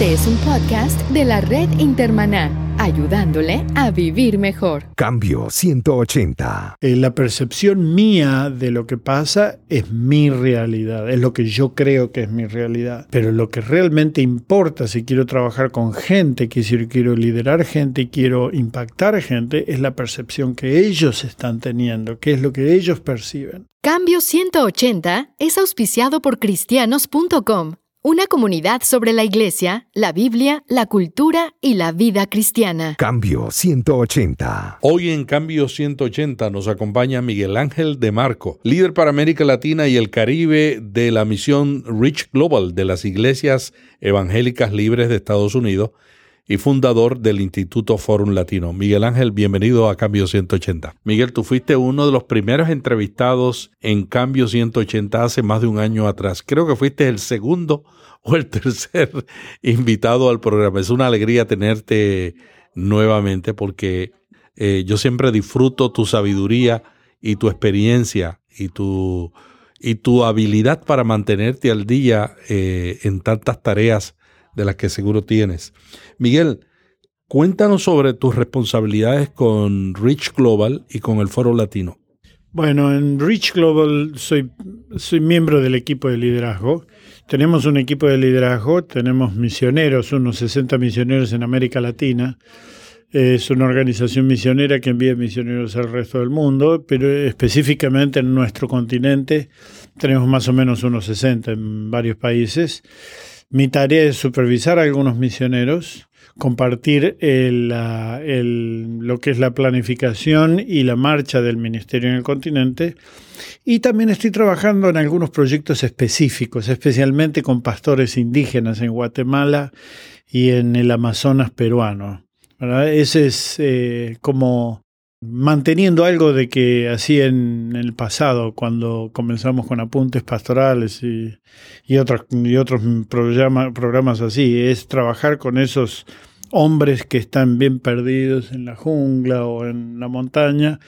Este es un podcast de la red Intermaná, ayudándole a vivir mejor. Cambio 180. Eh, la percepción mía de lo que pasa es mi realidad, es lo que yo creo que es mi realidad. Pero lo que realmente importa si quiero trabajar con gente, que si quiero liderar gente y quiero impactar gente, es la percepción que ellos están teniendo, que es lo que ellos perciben. Cambio 180 es auspiciado por cristianos.com una comunidad sobre la iglesia, la Biblia, la cultura y la vida cristiana. Cambio 180. Hoy en Cambio 180 nos acompaña Miguel Ángel de Marco, líder para América Latina y el Caribe de la misión Rich Global de las iglesias evangélicas libres de Estados Unidos y fundador del Instituto Forum Latino. Miguel Ángel, bienvenido a Cambio 180. Miguel, tú fuiste uno de los primeros entrevistados en Cambio 180 hace más de un año atrás. Creo que fuiste el segundo o el tercer invitado al programa. Es una alegría tenerte nuevamente porque eh, yo siempre disfruto tu sabiduría y tu experiencia y tu, y tu habilidad para mantenerte al día eh, en tantas tareas de las que seguro tienes. Miguel, cuéntanos sobre tus responsabilidades con Rich Global y con el Foro Latino. Bueno, en Rich Global soy, soy miembro del equipo de liderazgo. Tenemos un equipo de liderazgo, tenemos misioneros, unos 60 misioneros en América Latina. Es una organización misionera que envía misioneros al resto del mundo, pero específicamente en nuestro continente tenemos más o menos unos 60 en varios países. Mi tarea es supervisar a algunos misioneros, compartir lo que es la planificación y la marcha del ministerio en el continente. Y también estoy trabajando en algunos proyectos específicos, especialmente con pastores indígenas en Guatemala y en el Amazonas peruano. Ese es eh, como manteniendo algo de que hacía en el pasado, cuando comenzamos con apuntes pastorales y, otros, y otros programas así, es trabajar con esos hombres que están bien perdidos en la jungla o en la montaña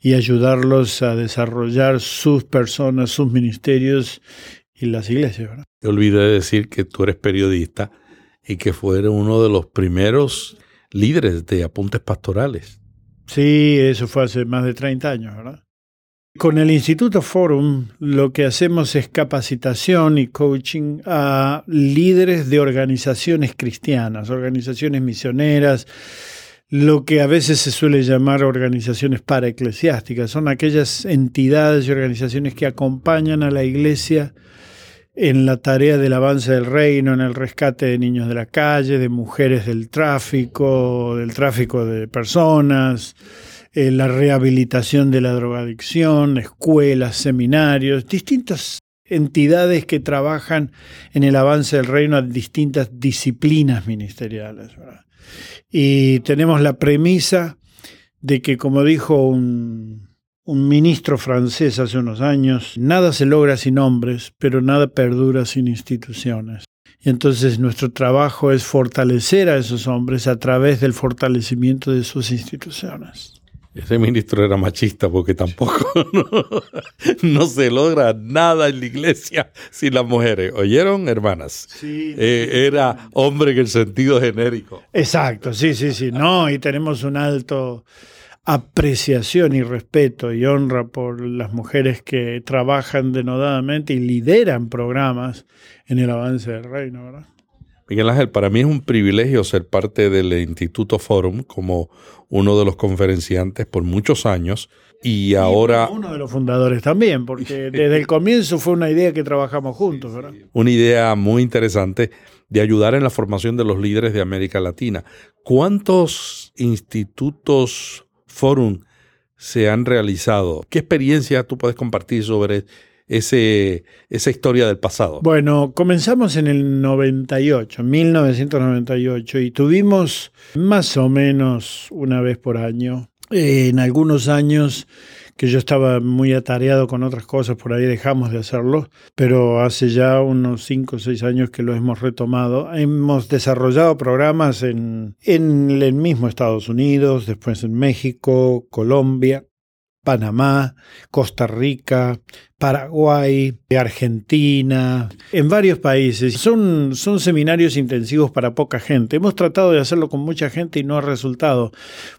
y ayudarlos a desarrollar sus personas, sus ministerios y las iglesias. ¿verdad? Te olvidé decir que tú eres periodista y que fueron uno de los primeros líderes de apuntes pastorales. Sí, eso fue hace más de 30 años, ¿verdad? Con el Instituto Forum lo que hacemos es capacitación y coaching a líderes de organizaciones cristianas, organizaciones misioneras, lo que a veces se suele llamar organizaciones paraeclesiásticas. Son aquellas entidades y organizaciones que acompañan a la iglesia en la tarea del avance del reino, en el rescate de niños de la calle, de mujeres del tráfico, del tráfico de personas, en la rehabilitación de la drogadicción, escuelas, seminarios, distintas entidades que trabajan en el avance del reino a distintas disciplinas ministeriales. Y tenemos la premisa de que, como dijo un un ministro francés hace unos años, nada se logra sin hombres, pero nada perdura sin instituciones. Y entonces nuestro trabajo es fortalecer a esos hombres a través del fortalecimiento de sus instituciones. Ese ministro era machista porque tampoco no, se logra nada en la iglesia sin las mujeres. ¿Oyeron, hermanas? Sí. Eh, era hombre en el sentido genérico. Exacto, sí, sí, sí. No, y tenemos un alto apreciación y respeto y honra por las mujeres que trabajan denodadamente y lideran programas en el avance del reino, ¿verdad? Miguel Ángel, para mí es un privilegio ser parte del Instituto Forum como uno de los conferenciantes por muchos años y, ahora... Uno de los fundadores también, porque desde el comienzo fue una idea que trabajamos juntos, ¿verdad? Una idea muy interesante de ayudar en la formación de los líderes de América Latina. ¿Cuántos institutos Forum se han realizado. ¿Qué experiencia tú puedes compartir sobre ese, esa historia del pasado? Bueno, comenzamos en el 98, 1998, y tuvimos más o menos una vez por año. En algunos años que yo estaba muy atareado con otras cosas, por ahí dejamos de hacerlo, pero hace ya unos 5 o 6 años que lo hemos retomado. Hemos desarrollado programas en, en el mismo Estados Unidos, después en México, Colombia, Panamá, Costa Rica, Paraguay, Argentina, en varios países. Son, son seminarios intensivos para poca gente. Hemos tratado de hacerlo con mucha gente y no ha resultado,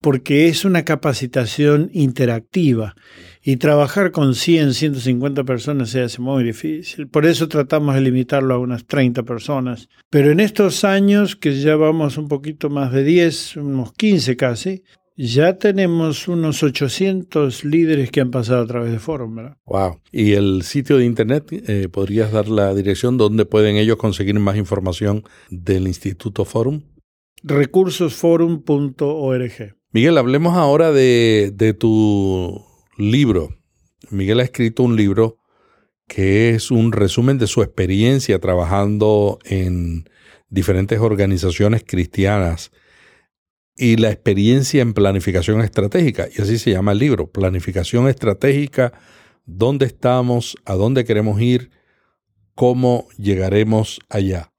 porque es una capacitación interactiva y trabajar con 100, 150 personas se hace muy difícil. Por eso tratamos de limitarlo a unas 30 personas. Pero en estos años, que ya vamos un poquito más de 10, unos 15 casi, ya tenemos unos 800 líderes que han pasado a través de Forum, ¿verdad? Wow. ¿Y el sitio de internet? Eh, ¿Podrías dar la dirección donde pueden ellos conseguir más información del Instituto Forum? Recursosforum.org. Miguel, hablemos ahora de, de tu libro. Miguel ha escrito un libro que es un resumen de su experiencia trabajando en diferentes organizaciones cristianas y la experiencia en planificación estratégica. Y así se llama el libro, Planificación Estratégica, dónde estamos, a dónde queremos ir, cómo llegaremos allá.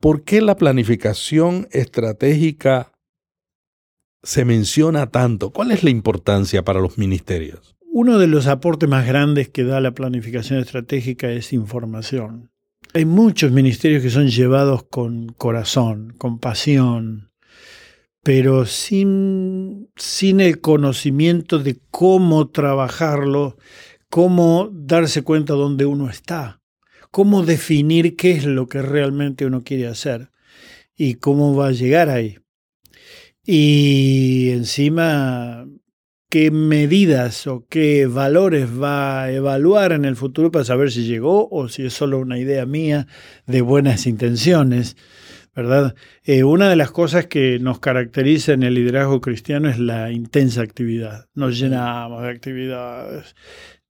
¿Por qué la planificación estratégica se menciona tanto? ¿Cuál es la importancia para los ministerios? Uno de los aportes más grandes que da la planificación estratégica es información. Hay muchos ministerios que son llevados con corazón, con pasión, pero sin, sin el conocimiento de cómo trabajarlo, cómo darse cuenta dónde uno está, cómo definir qué es lo que realmente uno quiere hacer y cómo va a llegar ahí. Y encima, qué medidas o qué valores va a evaluar en el futuro para saber si llegó o si es solo una idea mía de buenas intenciones. ¿Verdad? Eh, una de las cosas que nos caracteriza en el liderazgo cristiano es la intensa actividad. Nos llenamos de actividades.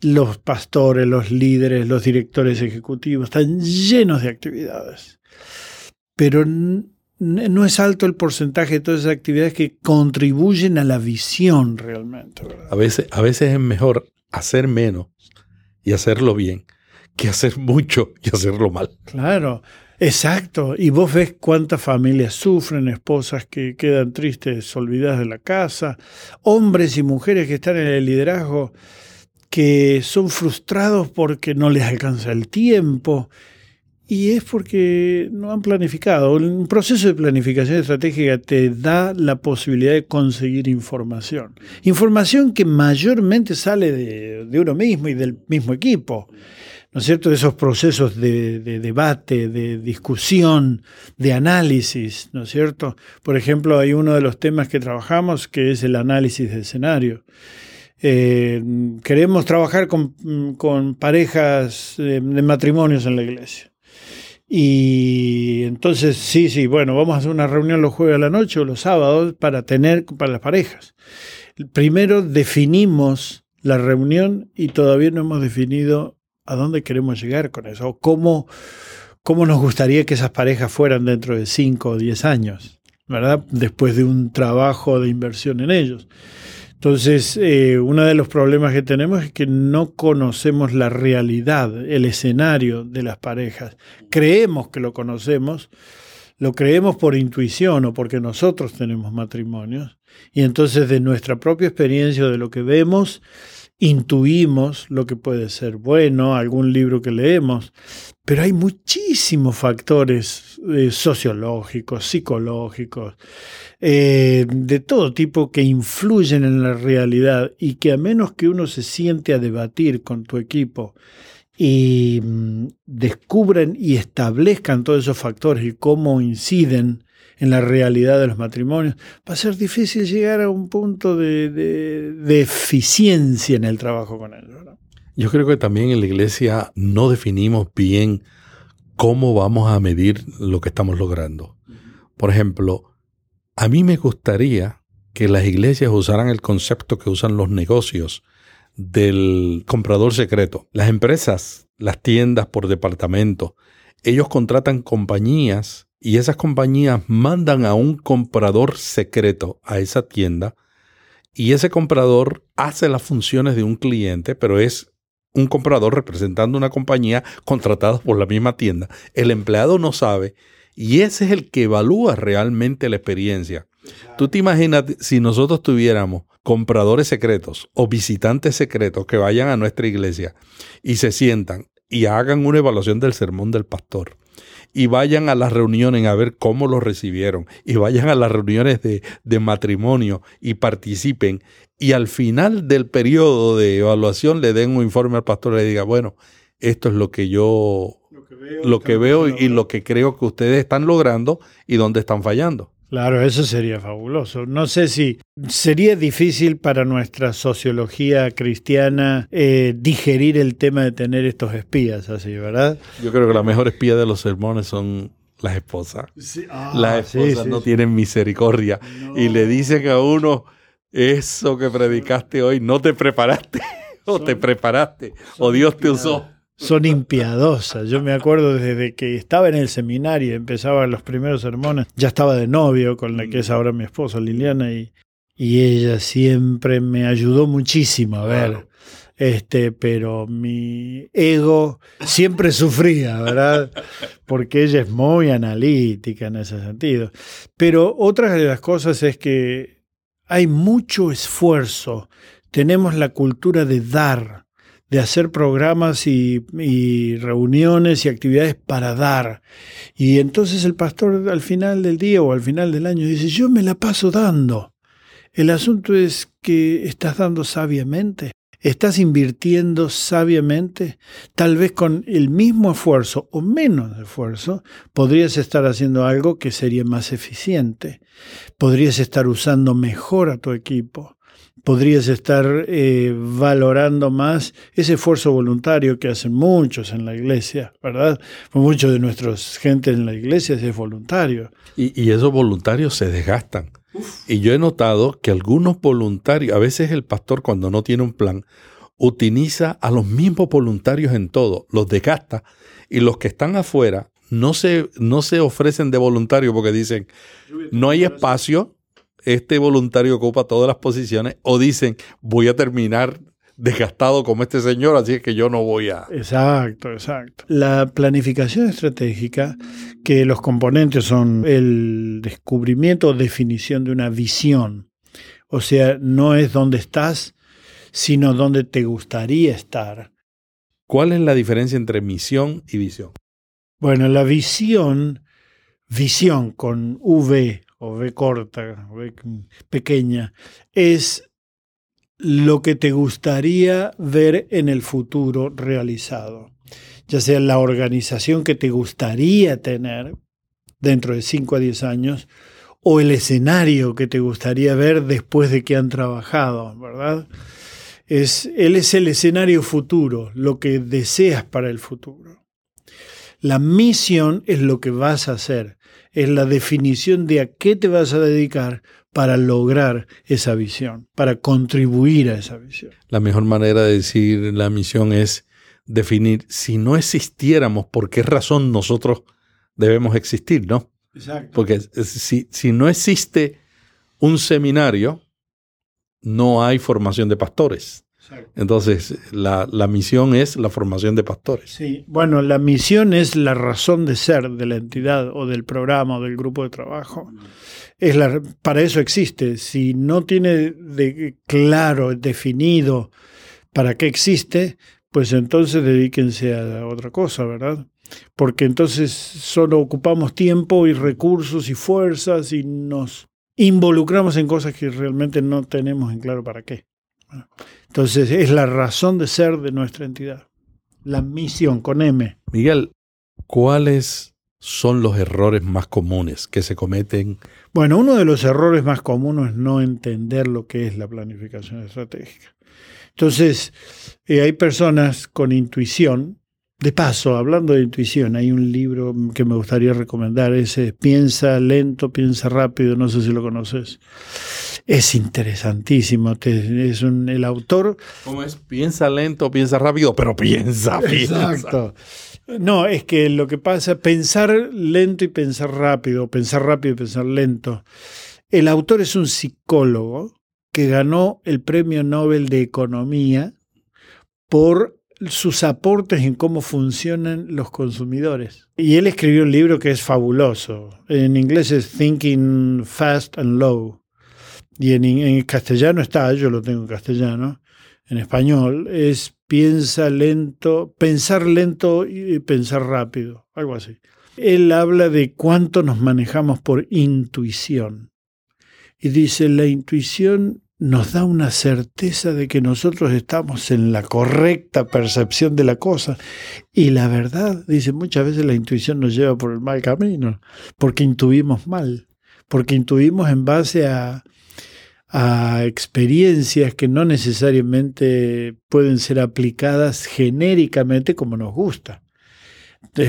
Los pastores, los líderes, los directores ejecutivos están llenos de actividades. Pero no es alto el porcentaje de todas esas actividades que contribuyen a la visión realmente. A, veces, a veces es mejor hacer menos y hacerlo bien que hacer mucho y hacerlo mal. Claro. Exacto, y vos ves cuántas familias sufren, esposas que quedan tristes, olvidadas de la casa, hombres y mujeres que están en el liderazgo que son frustrados porque no les alcanza el tiempo y es porque no han planificado. Un proceso de planificación estratégica te da la posibilidad de conseguir información. Información que mayormente sale de, de uno mismo y del mismo equipo. ¿No es cierto?, esos procesos de, debate, de discusión, de análisis, ¿no es cierto? Por ejemplo, hay uno de los temas que trabajamos que es el análisis de escenario. Eh, queremos trabajar con, parejas de, matrimonios en la iglesia. Y entonces, sí, sí, bueno, vamos a hacer una reunión los jueves a la noche o los sábados para tener para las parejas. Primero definimos la reunión y todavía no hemos definido a dónde queremos llegar con eso, cómo, cómo nos gustaría que esas parejas fueran dentro de 5 o 10 años, ¿verdad? Después de un trabajo de inversión en ellos. Entonces, eh, uno de los problemas que tenemos es que no conocemos la realidad, el escenario de las parejas. Creemos que lo conocemos, lo creemos por intuición o porque nosotros tenemos matrimonios, y entonces de nuestra propia experiencia, de lo que vemos, intuimos lo que puede ser bueno, algún libro que leemos, pero hay muchísimos factores eh, sociológicos, psicológicos, eh, de todo tipo que influyen en la realidad y que a menos que uno se siente a debatir con tu equipo y mm, descubran y establezcan todos esos factores y cómo inciden en la realidad de los matrimonios, va a ser difícil llegar a un punto de, eficiencia en el trabajo con ellos. Yo creo que también en la iglesia no definimos bien cómo vamos a medir lo que estamos logrando. Por ejemplo, a mí me gustaría que las iglesias usaran el concepto que usan los negocios del comprador secreto. Las empresas, las tiendas por departamento, ellos contratan compañías y esas compañías mandan a un comprador secreto a esa tienda y ese comprador hace las funciones de un cliente, pero es un comprador representando una compañía contratada por la misma tienda. El empleado no sabe y ese es el que evalúa realmente la experiencia. Tú te imaginas si nosotros tuviéramos compradores secretos o visitantes secretos que vayan a nuestra iglesia y se sientan y hagan una evaluación del sermón del pastor y vayan a las reuniones a ver cómo lo recibieron y vayan a las reuniones de, matrimonio y participen y al final del periodo de evaluación le den un informe al pastor y le diga, bueno, esto es lo que yo, lo que veo, y lo que creo que ustedes están logrando y dónde están fallando. Claro, eso sería fabuloso. No sé si sería difícil para nuestra sociología cristiana eh, digerir el tema de tener estos espías así, ¿verdad? Yo creo que la mejor espía de los sermones son las esposas. Ah, las esposas no tienen misericordia y le dicen a uno, eso que predicaste hoy, no te preparaste o te preparaste o Dios te usó son impiadosas. Yo me acuerdo desde que estaba en el seminario, empezaba los primeros sermones, ya estaba de novio con la que es ahora mi esposa Liliana y, y ella siempre me ayudó muchísimo a ver. Este, pero mi ego siempre sufría, ¿verdad? Porque ella es muy analítica en ese sentido. Pero otra de las cosas es que hay mucho esfuerzo. Tenemos la cultura de dar de hacer programas y, reuniones y actividades para dar. Y entonces el pastor al final del día o al final del año dice, yo me la paso dando. El asunto es que estás dando sabiamente, estás invirtiendo sabiamente, tal vez con el mismo esfuerzo o menos esfuerzo, podrías estar haciendo algo que sería más eficiente, podrías estar usando mejor a tu equipo podrías estar eh, valorando más ese esfuerzo voluntario que hacen muchos en la iglesia, ¿verdad? Muchos de nuestros gente en la iglesia es voluntario. Y, esos voluntarios se desgastan. Y yo he notado que algunos voluntarios, a veces el pastor cuando no tiene un plan, utiliza a los mismos voluntarios en todo, los desgasta y los que están afuera no se, no se ofrecen de voluntario porque dicen, no hay espacio, este voluntario ocupa todas las posiciones o dicen voy a terminar desgastado como este señor, así es que yo no voy a... Exacto, exacto. La planificación estratégica, que los componentes son el descubrimiento o definición de una visión, o sea, no es dónde estás, sino dónde te gustaría estar. ¿Cuál es la diferencia entre misión y visión? Bueno, la visión, visión con V o V corta, V pequeña, es lo que te gustaría ver en el futuro realizado, ya sea la organización que te gustaría tener dentro de 5 a 10 años o el escenario que te gustaría ver después de que han trabajado, ¿verdad? Es, él es el escenario futuro, lo que deseas para el futuro. La misión es lo que vas a hacer es la definición de a qué te vas a dedicar para lograr esa visión, para contribuir a esa visión. La mejor manera de decir la misión es definir si no existiéramos, por qué razón nosotros debemos existir, ¿no? Exacto. Porque si, si no existe un seminario, no hay formación de pastores. Entonces, la, misión es la formación de pastores. Sí, bueno, la misión es la razón de ser de la entidad o del programa o del grupo de trabajo. Es la, para eso existe. Si no tiene de claro, definido para qué existe, pues entonces dedíquense a otra cosa, ¿verdad? Porque entonces solo ocupamos tiempo y recursos y fuerzas y nos involucramos en cosas que realmente no tenemos en claro para qué. Entonces es la razón de ser de nuestra entidad, la misión con M. Miguel, ¿cuáles son los errores más comunes que se cometen? Bueno, uno de los errores más comunes es no entender lo que es la planificación estratégica. Entonces, eh, hay personas con intuición de paso, hablando de intuición, hay un libro que me gustaría recomendar, ese Piensa lento, piensa rápido, no sé si lo conoces. Es interesantísimo, es un, el autor... ¿Cómo es? Piensa lento, piensa rápido, pero piensa, piensa. Exacto. No, es que lo que pasa, pensar lento y pensar rápido, pensar rápido y pensar lento. El autor es un psicólogo que ganó el Premio Nobel de Economía por sus aportes en cómo funcionan los consumidores. Y él escribió un libro que es fabuloso. En inglés es Thinking Fast and Low. Y en, en castellano está, yo lo tengo en castellano, en español, es piensa lento, pensar lento y pensar rápido, algo así. Él habla de cuánto nos manejamos por intuición. Y dice, la intuición nos da una certeza de que nosotros estamos en la correcta percepción de la cosa. Y la verdad, dice, muchas veces la intuición nos lleva por el mal camino, porque intuimos mal, porque intuimos en base a, a experiencias que no necesariamente pueden ser aplicadas genéricamente como nos gusta.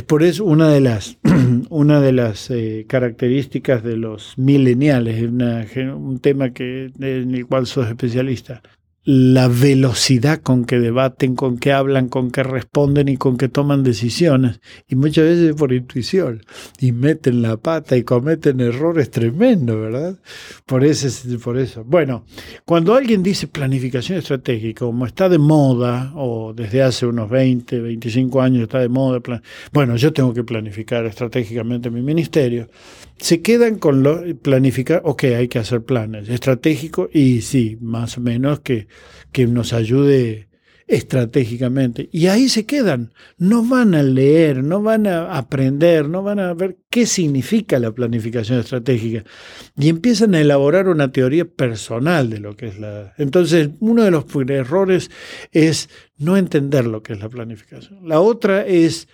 Por eso una de las, una de las eh, características de los mileniales, un tema que, en el cual sos especialista la velocidad con que debaten, con que hablan, con que responden y con que toman decisiones. Y muchas veces por intuición. Y meten la pata y cometen errores tremendos, ¿verdad? Por eso, por eso. Bueno, cuando alguien dice planificación estratégica, como está de moda, o desde hace unos 20, 25 años está de moda, bueno, yo tengo que planificar estratégicamente mi ministerio se quedan con lo planificar, ok, hay que hacer planes estratégicos y sí, más o menos que, que nos ayude estratégicamente. Y ahí se quedan. No van a leer, no van a aprender, no van a ver qué significa la planificación estratégica. Y empiezan a elaborar una teoría personal de lo que es la... Entonces, uno de los errores es no entender lo que es la planificación. La otra es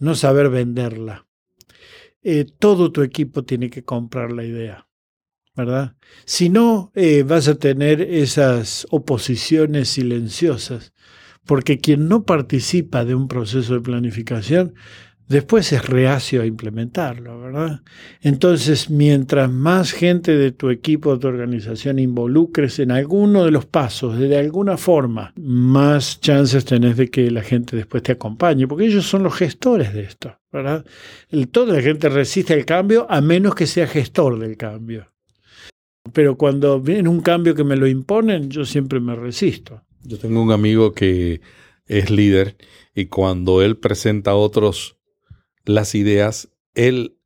no saber venderla. Eh, todo tu equipo tiene que comprar la idea, ¿verdad? Si no, eh, vas a tener esas oposiciones silenciosas, porque quien no participa de un proceso de planificación después es reacio a implementarlo, ¿verdad? Entonces, mientras más gente de tu equipo, de tu organización involucres en alguno de los pasos, de alguna forma, más chances tenés de que la gente después te acompañe, porque ellos son los gestores de esto, ¿verdad? toda la gente resiste al cambio a menos que sea gestor del cambio. Pero cuando viene un cambio que me lo imponen, yo siempre me resisto. Yo tengo un amigo que es líder y cuando él presenta a otros las ideas, él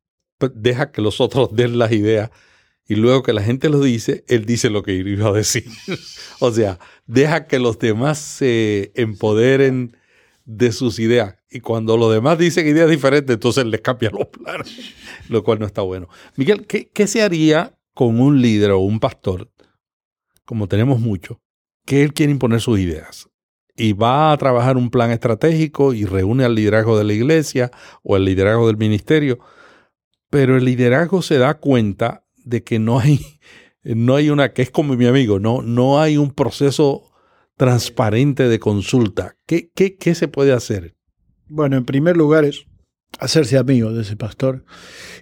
deja que los otros den las ideas y luego que la gente lo dice, él dice lo que iba a decir. o sea, deja que los demás se empoderen de sus ideas. Y cuando los demás dicen ideas diferentes, entonces les cambia los planes, lo cual no está bueno. Miguel, ¿qué, ¿qué, se haría con un líder o un pastor, como tenemos mucho, que él quiere imponer sus ideas? y va a trabajar un plan estratégico y reúne al liderazgo de la iglesia o al liderazgo del ministerio, pero el liderazgo se da cuenta de que no hay, no hay una, que es como mi amigo, no, no hay un proceso transparente de consulta. ¿Qué, qué, qué se puede hacer? Bueno, en primer lugar es hacerse amigo de ese pastor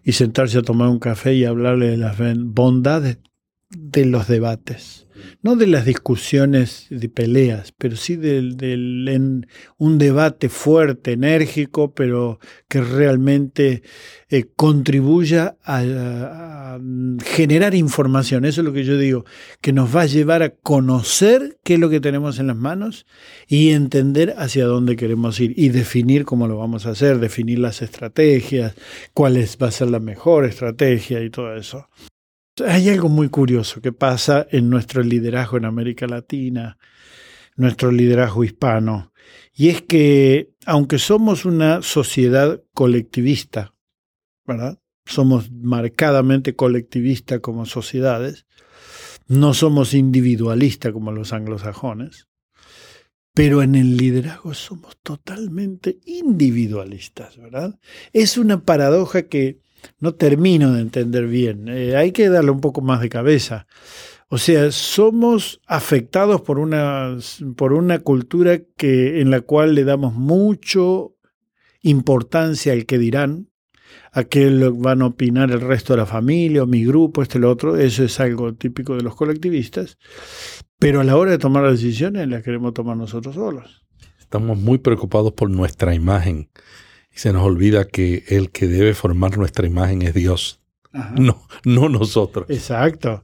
y sentarse a tomar un café y hablarle de las bondades de los debates no de las discusiones de peleas, pero sí de, un debate fuerte, enérgico, pero que realmente eh, contribuya a, generar información. Eso es lo que yo digo, que nos va a llevar a conocer qué es lo que tenemos en las manos y entender hacia dónde queremos ir y definir cómo lo vamos a hacer, definir las estrategias, cuál va a ser la mejor estrategia y todo eso. Hay algo muy curioso que pasa en nuestro liderazgo en América Latina, nuestro liderazgo hispano, y es que aunque somos una sociedad colectivista, ¿verdad? Somos marcadamente colectivistas como sociedades, no somos individualistas como los anglosajones, pero en el liderazgo somos totalmente individualistas, ¿verdad? Es una paradoja que no termino de entender bien. Eh, hay que darle un poco más de cabeza. O sea, somos afectados por una, por una cultura que, en la cual le damos mucho importancia al que dirán, a qué van a opinar el resto de la familia o mi grupo, este lo otro. Eso es algo típico de los colectivistas. Pero a la hora de tomar las decisiones las queremos tomar nosotros solos. Estamos muy preocupados por nuestra imagen y se nos olvida que el que debe formar nuestra imagen es Dios. no, no nosotros. Exacto,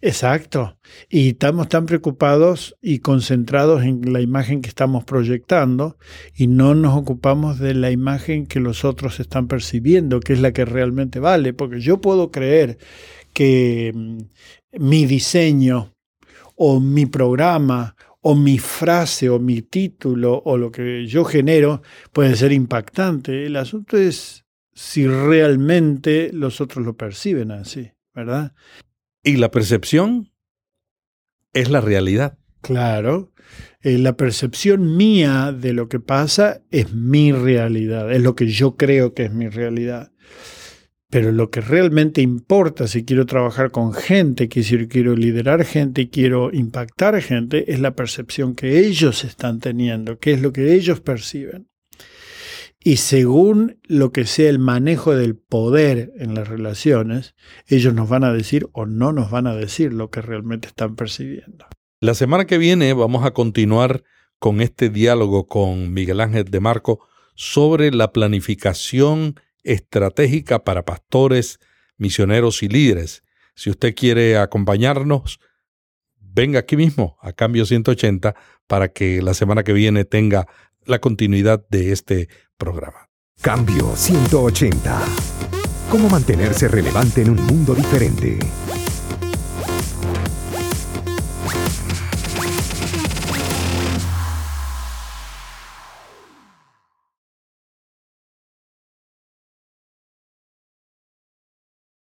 exacto. Y estamos tan preocupados y concentrados en la imagen que estamos proyectando y no nos ocupamos de la imagen que los otros están percibiendo, que es la que realmente vale. Porque yo puedo creer que mm, mi diseño o mi programa o mi frase o mi título o lo que yo genero puede ser impactante. El asunto es si realmente los otros lo perciben así, ¿verdad? Y la percepción es la realidad. Claro, eh, la percepción mía de lo que pasa es mi realidad, es lo que yo creo que es mi realidad. Pero lo que realmente importa si quiero trabajar con gente, que si quiero liderar gente y quiero impactar gente, es la percepción que ellos están teniendo, qué es lo que ellos perciben. Y según lo que sea el manejo del poder en las relaciones, ellos nos van a decir o no nos van a decir lo que realmente están percibiendo. La semana que viene vamos a continuar con este diálogo con Miguel Ángel de Marco sobre la planificación estratégica para pastores, misioneros y líderes. Si usted quiere acompañarnos, venga aquí mismo a Cambio 180 para que la semana que viene tenga la continuidad de este programa. Cambio 180. ¿Cómo mantenerse relevante en un mundo diferente?